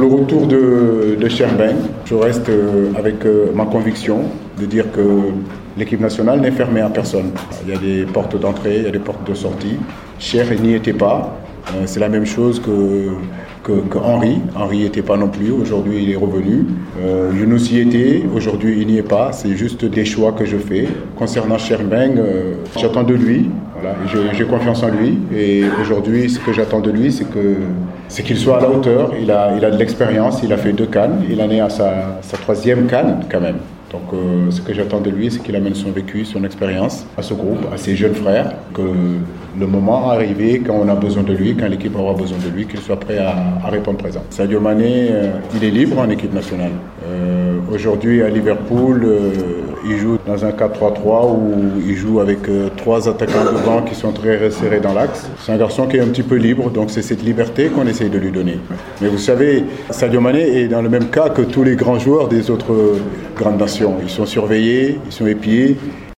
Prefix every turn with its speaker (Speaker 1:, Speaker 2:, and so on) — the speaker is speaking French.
Speaker 1: Le retour de, de je reste euh, avec euh, ma conviction de dire que l'équipe nationale n'est fermée à personne. Il y a des portes d'entrée, il y a des portes de sortie. Cher n'y était pas. Euh, C'est la même chose que, que, Henri. Henri n'y était pas non plus. Aujourd'hui, il est revenu. Euh, Younous y était. Aujourd'hui, il n'y est pas. C'est juste des choix que je fais. Concernant Cherben, euh, j'attends de lui. Voilà, j'ai- confiance en lui. Et aujourd'hui, ce que j'attends de lui, c'est que c'est qu'il soit à la hauteur. Il a, il a de l'expérience. Il a fait deux cannes. Il en est à sa, troisième canne quand même. Donc, euh, ce que j'attends de lui, c'est qu'il amène son vécu, son expérience à ce groupe, à ses jeunes frères, que le moment arrivé, quand on a besoin de lui, quand l'équipe aura besoin de lui, qu'il soit prêt à, répondre présent. Sadio Mané, euh, il est libre en équipe nationale. Euh, Aujourd'hui, à Liverpool, dans un 4-3-3 où il joue avec euh, trois attaquants devant qui sont très resserrés dans l'axe. C'est un garçon qui est un petit peu libre, donc c'est cette liberté qu'on essaye de lui donner. Mais vous savez, Sadio Mané est dans le même cas que tous les grands joueurs des autres grandes nations. Ils sont surveillés, ils sont épiés,